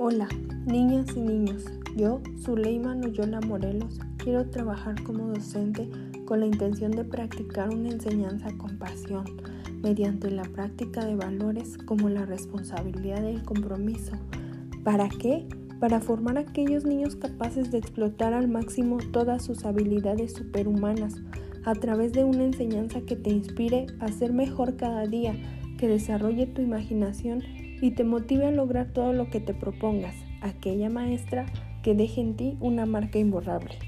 Hola, niñas y niños. Yo, Zuleima Noyola Morelos, quiero trabajar como docente con la intención de practicar una enseñanza con pasión, mediante la práctica de valores como la responsabilidad y el compromiso. ¿Para qué? Para formar a aquellos niños capaces de explotar al máximo todas sus habilidades superhumanas a través de una enseñanza que te inspire a ser mejor cada día, que desarrolle tu imaginación y te motive a lograr todo lo que te propongas, aquella maestra que deje en ti una marca imborrable.